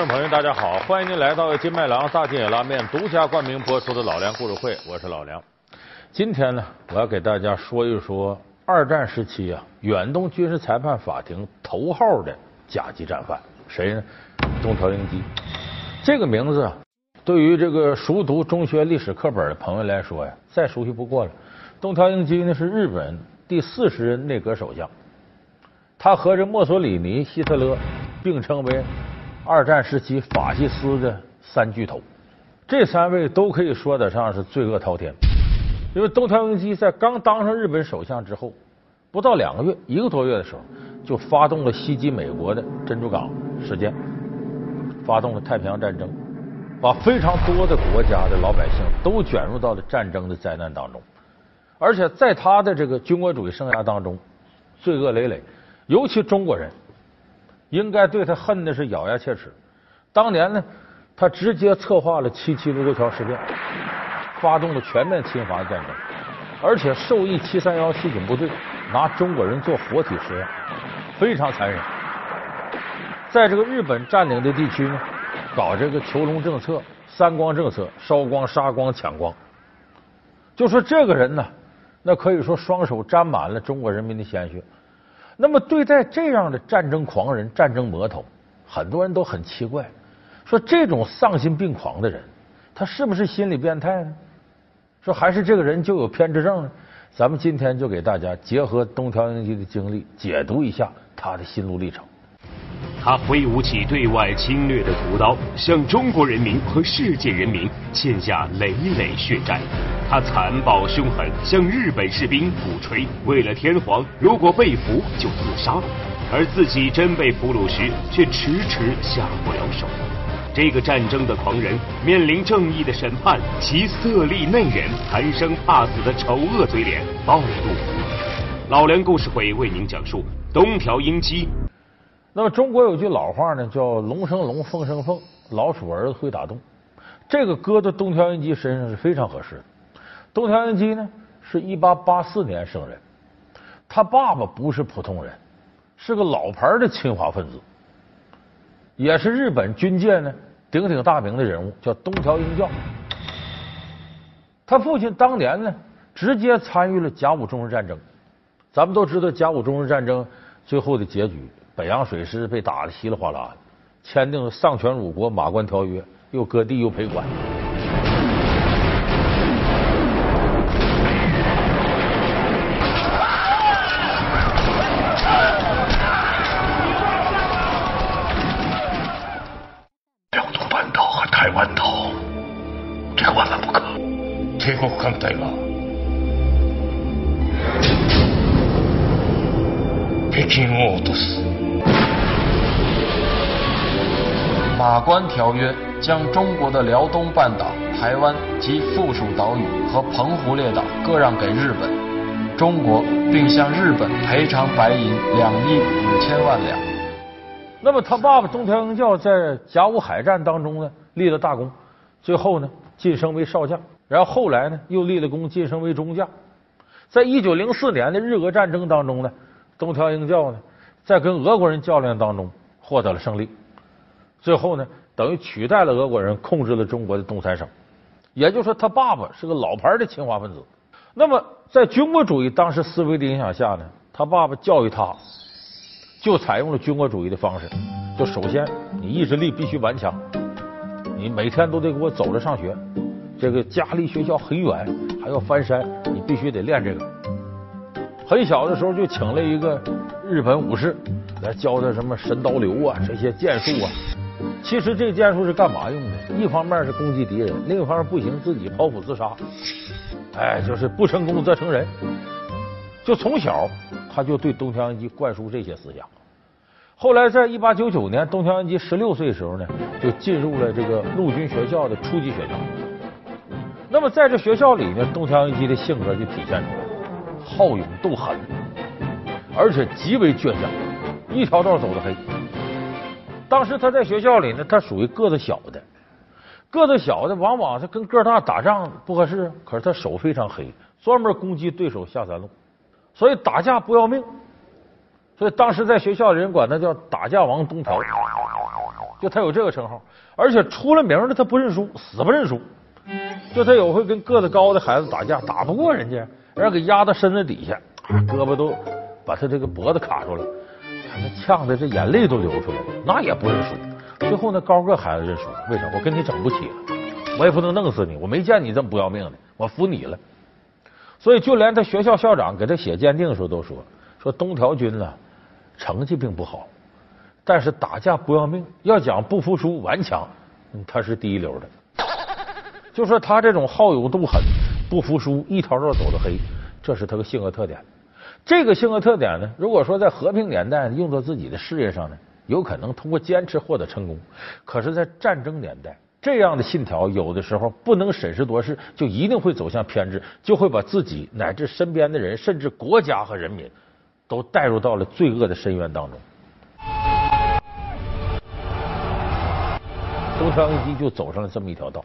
观众朋友，大家好！欢迎您来到金麦郎大金野拉面独家冠名播出的《老梁故事会》，我是老梁。今天呢，我要给大家说一说二战时期啊，远东军事裁判法庭头号的甲级战犯，谁呢？东条英机。这个名字对于这个熟读中学历史课本的朋友来说呀，再熟悉不过了。东条英机呢是日本第四十任内阁首相，他和这墨索里尼、希特勒并称为。二战时期法西斯的三巨头，这三位都可以说得上是罪恶滔天。因为东条英机在刚当上日本首相之后，不到两个月，一个多月的时候，就发动了袭击美国的珍珠港事件，发动了太平洋战争，把非常多的国家的老百姓都卷入到了战争的灾难当中。而且在他的这个军国主义生涯当中，罪恶累累，尤其中国人。应该对他恨的是咬牙切齿。当年呢，他直接策划了七七卢沟桥事变，发动了全面侵华战争，而且授意七三幺西警部队拿中国人做活体实验，非常残忍。在这个日本占领的地区呢，搞这个囚笼政策、三光政策，烧光、杀光、抢光。就说这个人呢，那可以说双手沾满了中国人民的鲜血。那么对待这样的战争狂人、战争魔头，很多人都很奇怪，说这种丧心病狂的人，他是不是心理变态呢？说还是这个人就有偏执症呢？咱们今天就给大家结合东条英机的经历，解读一下他的心路历程。他挥舞起对外侵略的屠刀，向中国人民和世界人民欠下累累血债。他残暴凶狠，向日本士兵鼓吹，为了天皇，如果被俘就自杀。而自己真被俘虏时，却迟迟下不了手。这个战争的狂人面临正义的审判，其色厉内荏、贪生怕死的丑恶嘴脸暴露无遗。老梁故事会为您讲述东条英机。那么中国有句老话呢，叫“龙生龙，凤生凤，老鼠儿子会打洞”。这个搁到东条英机身上是非常合适的。东条英机呢，是一八八四年生人，他爸爸不是普通人，是个老牌的侵华分子，也是日本军界呢鼎鼎大名的人物，叫东条英教。他父亲当年呢，直接参与了甲午中日战争。咱们都知道甲午中日战争最后的结局。北洋水师被打的稀里哗啦的，签订了丧权辱国马关条约，又割地又赔款。两座半岛和台湾岛，这个万万不可。帝国艦隊が北京を落とす。 马关条约将中国的辽东半岛、台湾及附属岛屿和澎湖列岛割让给日本，中国并向日本赔偿白银两亿五千万两。那么他爸爸东条英教在甲午海战当中呢立了大功，最后呢晋升为少将，然后后来呢又立了功晋升为中将。在一九零四年的日俄战争当中呢，东条英教呢在跟俄国人较量当中获得了胜利。最后呢，等于取代了俄国人，控制了中国的东三省。也就是说，他爸爸是个老牌的侵华分子。那么，在军国主义当时思维的影响下呢，他爸爸教育他，就采用了军国主义的方式。就首先，你意志力必须顽强，你每天都得给我走着上学。这个家离学校很远，还要翻山，你必须得练这个。很小的时候就请了一个日本武士来教他什么神刀流啊，这些剑术啊。其实这剑术是干嘛用的？一方面是攻击敌人，另一方面不行自己剖腹自杀。哎，就是不成功则成仁。就从小他就对东条英机灌输这些思想。后来在一八九九年，东条英机十六岁的时候呢，就进入了这个陆军学校的初级学校。那么在这学校里呢，东条英机的性格就体现出来，好勇斗狠，而且极为倔强，一条道走到黑。当时他在学校里呢，他属于个子小的，个子小的往往是跟个大打仗不合适。可是他手非常黑，专门攻击对手下三路，所以打架不要命。所以当时在学校里人管他叫“打架王东条”。就他有这个称号，而且出了名的他不认输，死不认输。就他有回跟个子高的孩子打架，打不过人家，然后给压到身子底下，胳膊都把他这个脖子卡住了，他呛的这眼泪都流出来了，那也不认输。最后那高个孩子认输，为啥？我跟你整不起了，我也不能弄死你，我没见你这么不要命的，我服你了。所以就连他学校校长给他写鉴定的时候都说，说东条君呢成绩并不好，但是打架不要命，要讲不服输顽强，他是第一流的。就说他这种好勇斗狠、不服输、一条道走到黑，这是他的性格特点。这个性格特点呢，如果说在和平年代用到自己的事业上呢，有可能通过坚持获得成功。可是，在战争年代，这样的信条有的时候不能审时度势，就一定会走向偏执，就会把自己乃至身边的人，甚至国家和人民，都带入到了罪恶的深渊当中。东条英机就走上了这么一条道。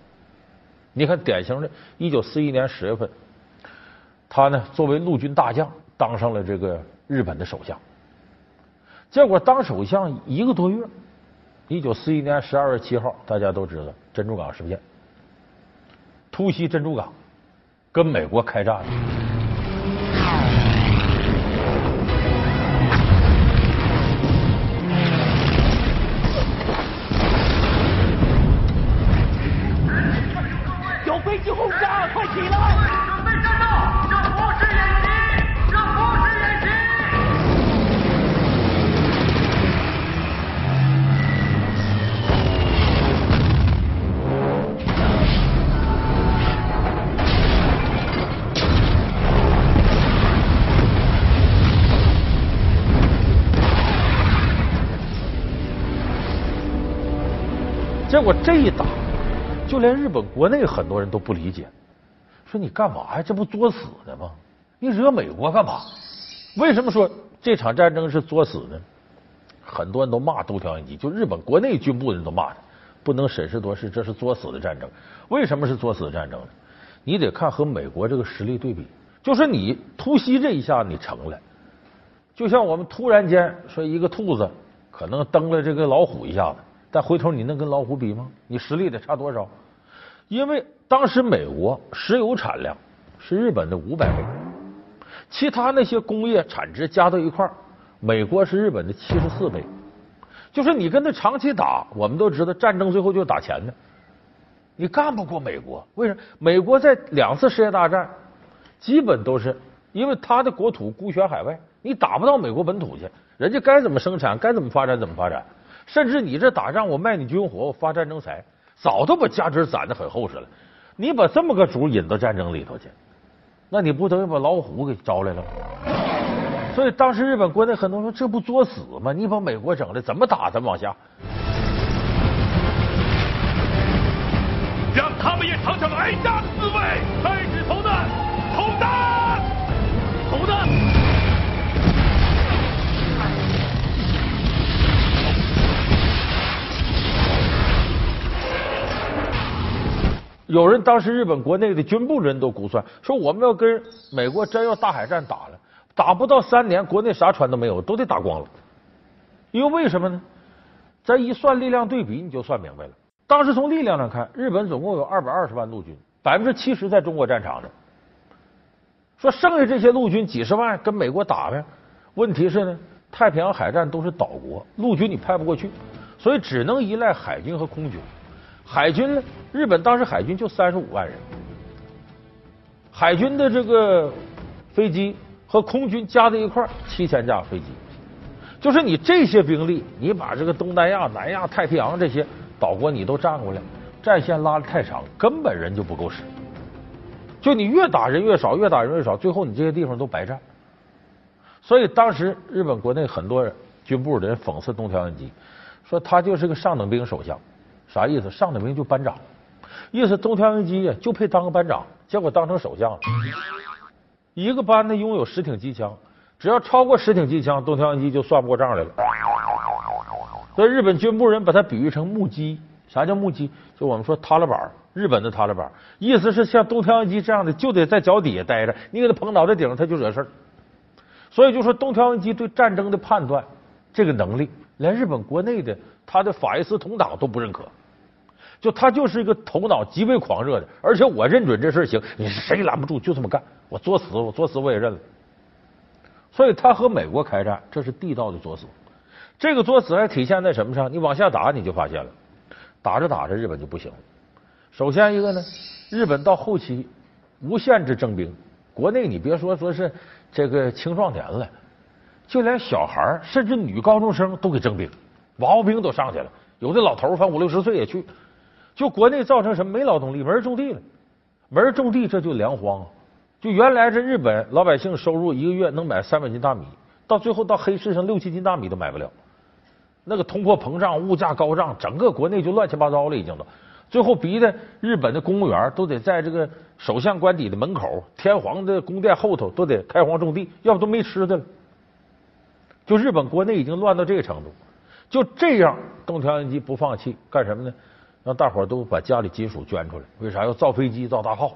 你看，典型的，一九四一年十月份，他呢作为陆军大将，当上了这个日本的首相。结果当首相一个多月，一九四一年十二月七号，大家都知道珍珠港事件，突袭珍珠港，跟美国开战。结果这一打，就连日本国内很多人都不理解，说你干嘛呀？这不作死呢吗？你惹美国干嘛？为什么说这场战争是作死呢？很多人都骂东条英机，就日本国内军部的人都骂他，不能审时度势，这是作死的战争。为什么是作死的战争呢？你得看和美国这个实力对比，就是你突袭这一下你成了，就像我们突然间说一个兔子可能蹬了这个老虎一下子。但回头你能跟老虎比吗？你实力得差多少？因为当时美国石油产量是日本的五百倍，其他那些工业产值加到一块，美国是日本的七十四倍。就是你跟他长期打，我们都知道战争最后就打钱的，你干不过美国。为什么？美国在两次世界大战基本都是因为他的国土孤悬海外，你打不到美国本土去，人家该怎么生产，该怎么发展怎么发展。甚至你这打仗，我卖你军火，我发战争财，早都把家底攒的很厚实了。你把这么个主引到战争里头去，那你不等于把老虎给招来了吗？所以当时日本国内很多人说，这不作死吗？你把美国整的怎么打怎么往下，让他们也尝尝挨打的滋味。开始投弹，投弹，投弹。有人当时日本国内的军部人都估算说，我们要跟美国真要大海战打了，打不到三年，国内啥船都没有，都得打光了。因为为什么呢？咱一算力量对比，你就算明白了。当时从力量上看，日本总共有二百二十万陆军，百分之七十在中国战场上。说剩下这些陆军几十万跟美国打呗，问题是呢，太平洋海战都是岛国，陆军你派不过去，所以只能依赖海军和空军。海军呢？日本当时海军就三十五万人，海军的这个飞机和空军加在一块七千架飞机，就是你这些兵力，你把这个东南亚、南亚、太平洋这些岛国你都占过来，战线拉的太长，根本人就不够使。就你越打人越少，越打人越少，最后你这些地方都白占。所以当时日本国内很多军部的人讽刺东条英机，说他就是个上等兵首相。啥意思？上等名就班长，意思东条英机呀就配当个班长，结果当成首相了。一个班呢拥有十挺机枪，只要超过十挺机枪，东条英机就算不过账来了。所以日本军部人把他比喻成木屐。啥叫木屐？就我们说塌了板，日本的塌了板，意思是像东条英机这样的就得在脚底下待着，你给他捧脑袋顶上他就惹事儿。所以就说东条英机对战争的判断，这个能力连日本国内的他的法西斯同党都不认可。就他就是一个头脑极为狂热的，而且我认准这事行，你谁拦不住，就这么干，我作死，我作死我也认了。所以他和美国开战，这是地道的作死。这个作死还体现在什么上？你往下打，你就发现了，打着打着日本就不行了。首先一个呢，日本到后期无限制征兵，国内你别说说是这个青壮年了，就连小孩甚至女高中生都给征兵，娃娃兵都上去了，有的老头反正五六十岁也去。就国内造成什么没劳动力，没人种地了，没人种地，这就粮荒。就原来这日本老百姓收入一个月能买三百斤大米，到最后到黑市上六七斤大米都买不了。那个通货膨胀、物价高涨，整个国内就乱七八糟了，已经都。最后逼的日本的公务员都得在这个首相官邸的门口、天皇的宫殿后头都得开荒种地，要不都没吃的了。就日本国内已经乱到这个程度。就这样，东条英机不放弃，干什么呢？让大伙都把家里金属捐出来，为啥要造飞机、造大炮？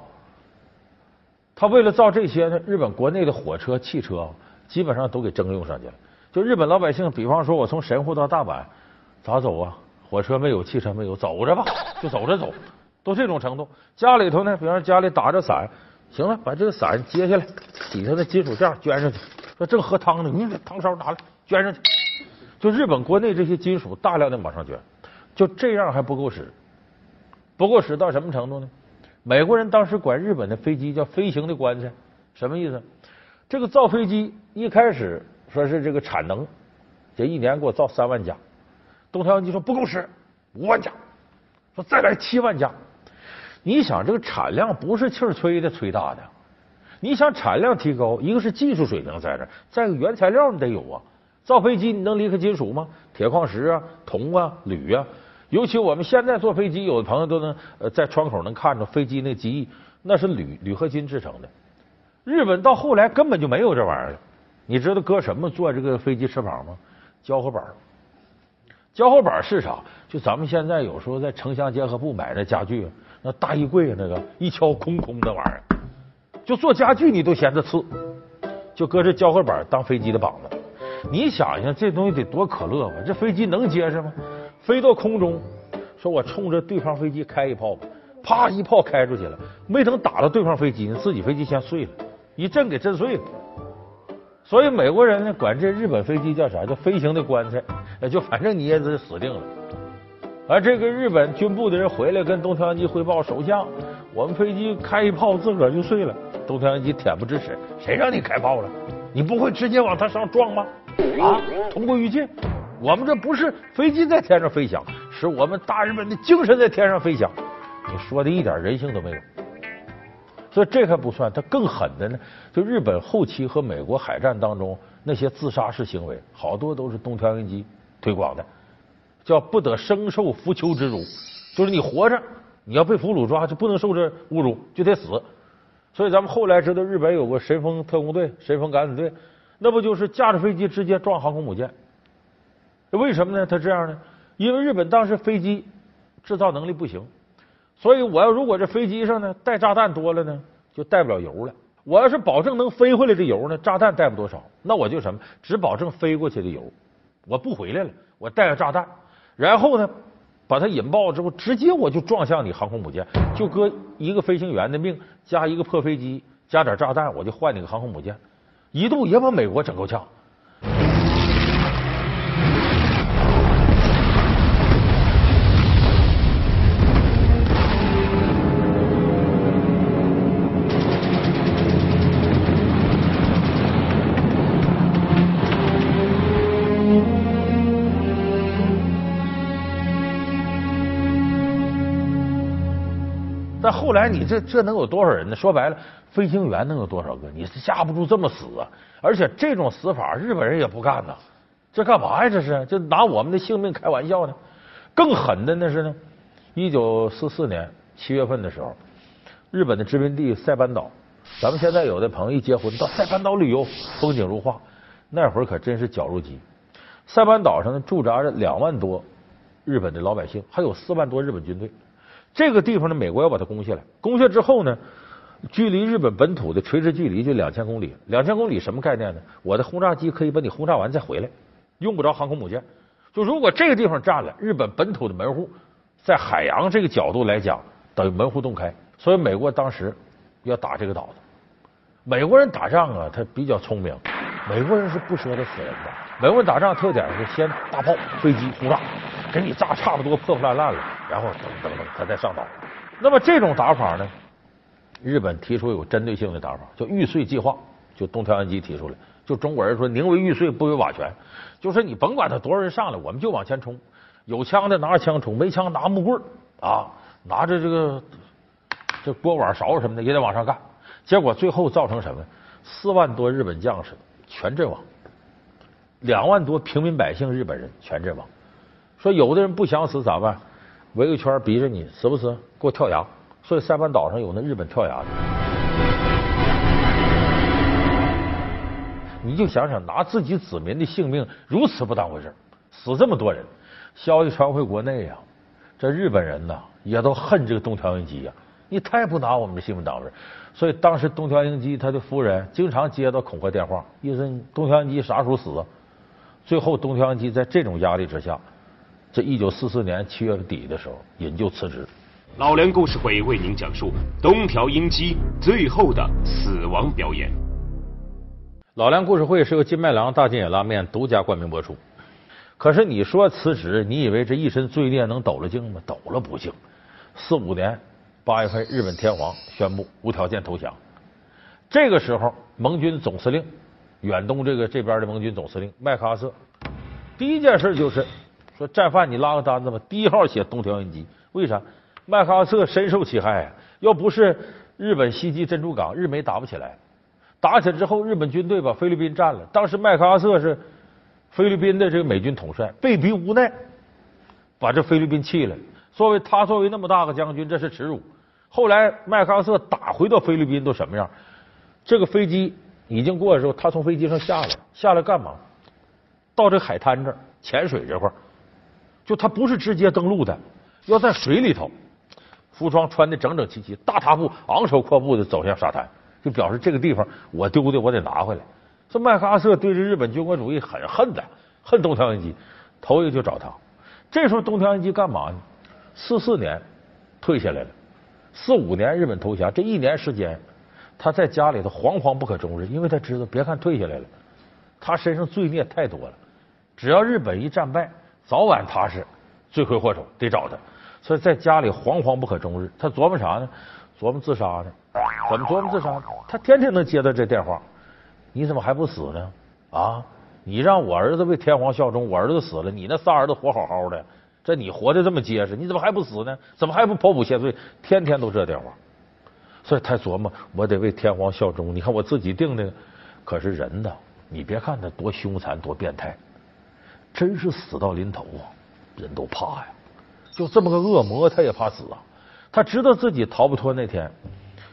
他为了造这些呢，日本国内的火车、汽车基本上都给征用上去了。就日本老百姓，比方说我从神户到大阪，咋走啊？火车没有，汽车没有，走着吧，就走着走，都这种程度。家里头呢，比方家里打着伞，行了，把这个伞揭下来，底下的金属件捐上去。说正喝汤呢，你把汤勺拿来，捐上去。就日本国内这些金属大量的往上捐，就这样还不够使。不过使到什么程度呢？美国人当时管日本的飞机叫飞行的棺材，什么意思？这个造飞机一开始说是这个产能，这一年给我造三万架。东条英机说不够使，五万架，说再来七万架。你想这个产量不是气儿吹的吹大的，你想产量提高，一个是技术水平在这，再个原材料你得有啊。造飞机你能离开金属吗？铁矿石啊，铜啊，铝啊。尤其我们现在坐飞机，有的朋友都能呃在窗口能看着飞机那机翼，那是铝铝合金制成的。日本到后来根本就没有这玩意儿了。你知道搁什么做这个飞机翅膀吗？胶合板。胶合板是啥？就咱们现在有时候在城乡结合部买那家具，那大衣柜那个一敲空空的玩意儿，就做家具你都嫌它次，就搁这胶合板当飞机的膀子。你想想这东西得多可乐吧？这飞机能结实吗？飞到空中，说我冲着对方飞机开一炮吧，啪一炮开出去了，没等打到对方飞机呢，自己飞机先碎了，一震给震碎了。所以美国人呢管这日本飞机叫啥？叫飞行的棺材，就反正你也是死定了。而这个日本军部的人回来跟东条英机汇报，首相，我们飞机开一炮自个儿就碎了。东条英机恬不知耻，谁让你开炮了？你不会直接往他身上撞吗？啊，同归于尽。我们这不是飞机在天上飞翔，是我们大日本的精神在天上飞翔。你说的一点人性都没有，所以这还不算，他更狠的呢。就日本后期和美国海战当中那些自杀式行为，好多都是东条英机推广的，叫不得生受浮丘之辱，就是你活着，你要被俘虏抓，就不能受这侮辱，就得死。所以咱们后来知道，日本有个神风特工队、神风敢死队，那不就是驾着飞机直接撞航空母舰？为什么呢？他这样呢？因为日本当时飞机制造能力不行，所以我要如果这飞机上呢带炸弹多了呢，就带不了油了。我要是保证能飞回来的油呢，炸弹带不多少，那我就什么，只保证飞过去的油，我不回来了，我带个炸弹，然后呢把它引爆之后，直接我就撞向你航空母舰，就搁一个飞行员的命加一个破飞机加点炸弹，我就换你个航空母舰，一度也把美国整够呛。后来你这这能有多少人呢？说白了，飞行员能有多少个？你是架不住这么死啊！而且这种死法，日本人也不干呐。这干嘛呀？这是就拿我们的性命开玩笑呢？更狠的那是呢。一九四四年七月份的时候，日本的殖民地塞班岛，咱们现在有的朋友一结婚到塞班岛旅游，风景如画。那会儿可真是绞肉机。塞班岛上呢驻扎着两万多日本的老百姓，还有四万多日本军队。这个地方呢，美国要把它攻下来。攻下之后呢，距离日本本土的垂直距离就两千公里。两千公里什么概念呢？我的轰炸机可以把你轰炸完再回来，用不着航空母舰。就如果这个地方占了，日本本土的门户，在海洋这个角度来讲，等于门户洞开。所以美国当时要打这个岛子。美国人打仗啊，他比较聪明。美国人是不舍得死人的。美国人打仗特点是先大炮、飞机轰炸，给你炸差不多破破烂烂了，然后等等等，他再上岛。那么这种打法呢，日本提出有针对性的打法，叫玉碎计划，就东条英机提出来。就中国人说宁为玉碎不为瓦全，就是你甭管他多少人上来，我们就往前冲。有枪的拿着枪冲，没枪拿木棍啊，拿着这个这锅碗勺什么的也得往上干。结果最后造成什么？四万多日本将士全阵亡，两万多平民百姓日本人全阵亡。说有的人不想死咋办？围个圈逼着你死不死？给我跳崖！所以塞班岛上有那日本跳崖的。你就想想，拿自己子民的性命如此不当回事，死这么多人，消息传回国内呀，这日本人呐也都恨这个东条英机呀。你太不拿我们的性命当回事，所以当时东条英机他的夫人经常接到恐吓电话，意思东条英机啥时候死？最后东条英机在这种压力之下，这一九四四年七月底的时候引咎辞职。老梁故事会为您讲述东条英机最后的死亡表演。老梁故事会是由金麦郎大金野拉面独家冠名播出。可是你说辞职，你以为这一身罪孽能抖了净吗？抖了不净。四五年。八月份，日本天皇宣布无条件投降。这个时候，盟军总司令远东这个这边的盟军总司令麦克阿瑟，第一件事就是说：“战犯，你拉个单子吧。”第一号写东条英机。为啥？麦克阿瑟深受其害啊！要不是日本袭击珍珠港，日美打不起来。打起来之后，日本军队把菲律宾占了。当时麦克阿瑟是菲律宾的这个美军统帅，被逼无奈把这菲律宾弃了。作为他作为那么大个将军，这是耻辱。后来麦克阿瑟打回到菲律宾都什么样？这个飞机已经过的时候，他从飞机上下来，下来干嘛？到这海滩这儿潜水这块儿，就他不是直接登陆的，要在水里头，服装穿的整整齐齐，大踏步昂首阔步的走向沙滩，就表示这个地方我丢的我得拿回来。这麦克阿瑟对这日本军国主义很恨的，恨东条英机，头一个就找他。这时候东条英机干嘛呢？四四年退下来了。四五年日本投降，这一年时间，他在家里头惶惶不可终日，因为他知道，别看退下来了，他身上罪孽太多了。只要日本一战败，早晚他是罪魁祸首，得找他。所以在家里惶惶不可终日。他琢磨啥呢？琢磨自杀呢？怎么琢磨自杀？他天天能接到这电话，你怎么还不死呢？啊！你让我儿子为天皇效忠，我儿子死了，你那仨儿子活好好的。这你活的这么结实，你怎么还不死呢？怎么还不剖腹谢罪？天天都这电话，所以他琢磨，我得为天皇效忠。你看我自己定的，可是人呢？你别看他多凶残、多变态，真是死到临头啊，人都怕呀。就这么个恶魔，他也怕死啊。他知道自己逃不脱那天，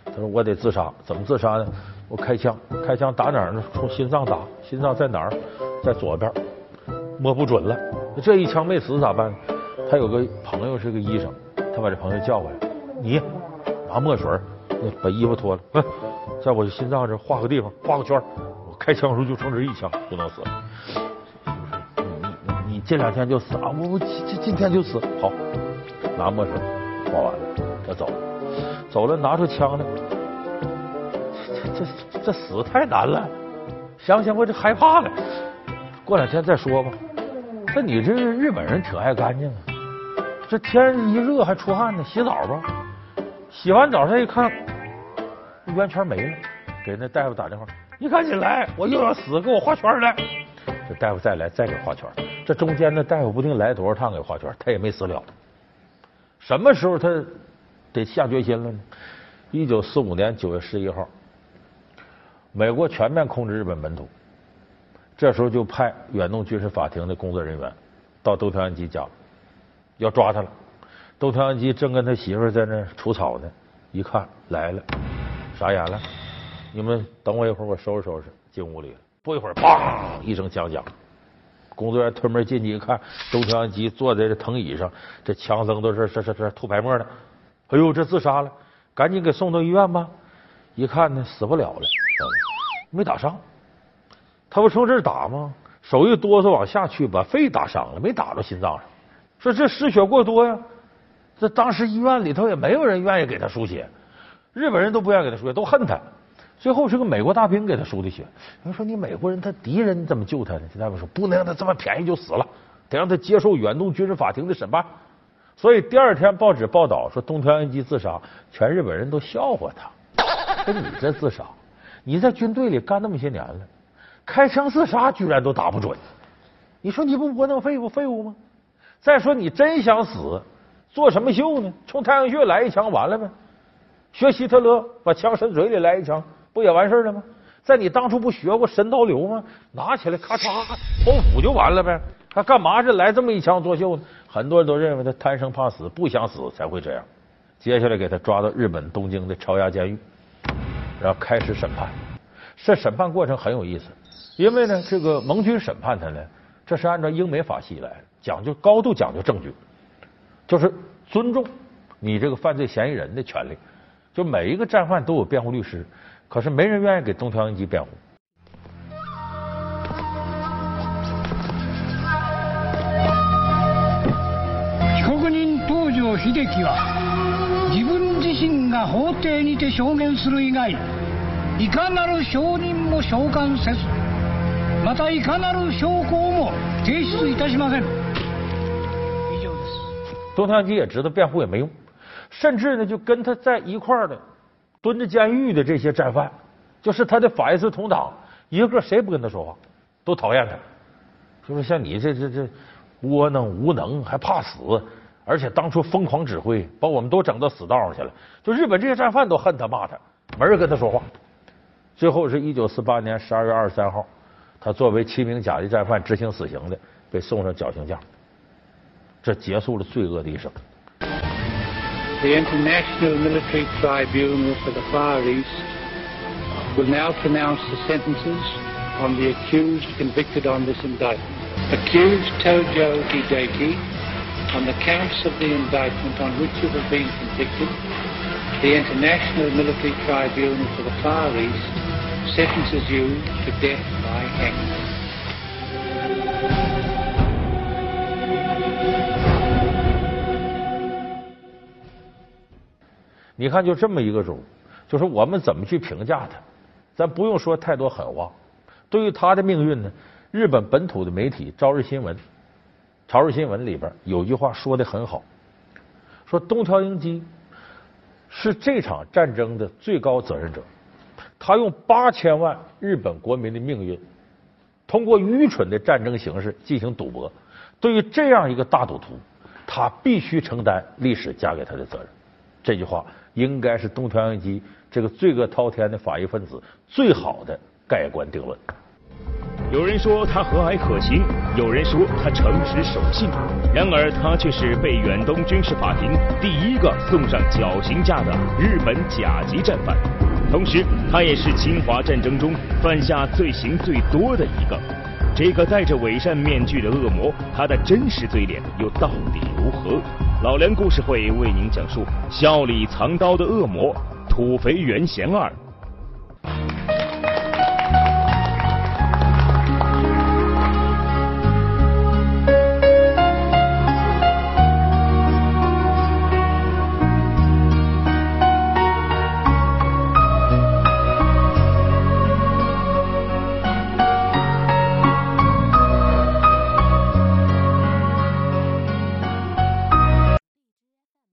他说我得自杀。怎么自杀呢？我开枪，开枪打哪儿呢？从心脏打，心脏在哪儿？在左边，摸不准了。这一枪没死咋办？他有个朋友是个医生，他把这朋友叫过来，你拿墨水，把衣服脱了，嗯，在我心脏这画个地方，画个圈，我开枪的时候就冲这一枪就能死。你你你这两天就死啊？我我今今天就死。好，拿墨水画完了，要走，走了拿出枪来，这这这死太难了，想想我就害怕了。过两天再说吧。那你这日本人挺爱干净啊。这天一热还出汗呢，洗澡吧。洗完澡他一看，圆圈没了，给那大夫打电话：“你赶紧来，我又要死，给我画圈来。”这大夫再来，再给画圈。这中间的大夫不定来多少趟给画圈，他也没死了。什么时候他得下决心了呢？一九四五年九月十一号，美国全面控制日本本土，这时候就派远东军事法庭的工作人员到东条英机家。要抓他了，东条英机正跟他媳妇在那除草呢，一看来了，傻眼了。你们等我一会儿，我收拾收拾，进屋里了。不一会儿，砰一声枪响，工作人员推门进去一看，东条英机坐在这藤椅上，这枪声都是这这这吐白沫呢。哎呦，这自杀了，赶紧给送到医院吧。一看呢，死不了了，没打伤。他不从这儿打吗？手一哆嗦往下去，把肺打伤了，没打到心脏上。说这失血过多呀，这当时医院里头也没有人愿意给他输血，日本人都不愿意给他输血，都恨他。最后是个美国大兵给他输的血。人说你美国人他敌人，怎么救他呢？这大夫说不能让他这么便宜就死了，得让他接受远东军事法庭的审判。所以第二天报纸报道说东条英机自杀，全日本人都笑话他。说你这自杀，你在军队里干那么些年了，开枪自杀居然都打不准，你说你不窝囊废物废物吗？再说你真想死，做什么秀呢？冲太阳穴来一枪完了呗？学希特勒把枪伸嘴里来一枪。不也完事了吗？在你当初不学过神刀流吗？拿起来咔嚓剖腹就完了呗。他干嘛是来这么一枪作秀呢？很多人都认为他贪生怕死，不想死才会这样。接下来给他抓到日本东京的朝押监狱，然后开始审判。这审判过程很有意思，因为呢，这个盟军审判他呢，这是按照英美法系来，讲究高度讲究证据，就是尊重你这个犯罪嫌疑人的权利。就每一个战犯都有辩护律师。可是没人愿意给东条英机辩护。被告人東條秀樹は自分自身が法廷にて証言する以外いかなる証人も召喚せずまたいかなる証拠も提出いたしません。以上です。东条英机也知道辩护也没用，甚至呢就跟他在一块儿的。 蹲着监狱的这些战犯，就是他的法西斯同党，一个个谁不跟他说话，都讨厌他。就是像你这这这窝囊无能，还怕死，而且当初疯狂指挥，把我们都整到死道上去了。就日本这些战犯都恨他骂他，没人跟他说话。最后是一九四八年十二月二十三号，他作为七名甲级战犯执行死刑的，被送上绞刑架，这结束了罪恶的一生。The International Military Tribunal for the Far East will now pronounce the sentences on the accused convicted on this indictment. Accused Tojo Hideki, on the counts of the indictment on which you have been convicted, the International Military Tribunal for the Far East sentences you to death by hanging. 你看，就这么一个主，就是我们怎么去评价他？咱不用说太多狠话。对于他的命运呢，日本本土的媒体《朝日新闻》《朝日新闻》里边有句话说的很好，说东条英机是这场战争的最高责任者，他用八千万日本国民的命运，通过愚蠢的战争形式进行赌博。对于这样一个大赌徒，他必须承担历史加给他的责任。这句话。应该是东条英机这个罪恶滔天的法医分子最好的盖棺定论。有人说他和蔼可亲，有人说他诚实守信，然而他却是被远东军事法庭第一个送上绞刑架的日本甲级战犯，同时他也是侵华战争中犯下罪行最多的一个。这个戴着伪善面具的恶魔，他的真实嘴脸又到底如何？老梁故事会为您讲述笑里藏刀的恶魔——土肥原贤二。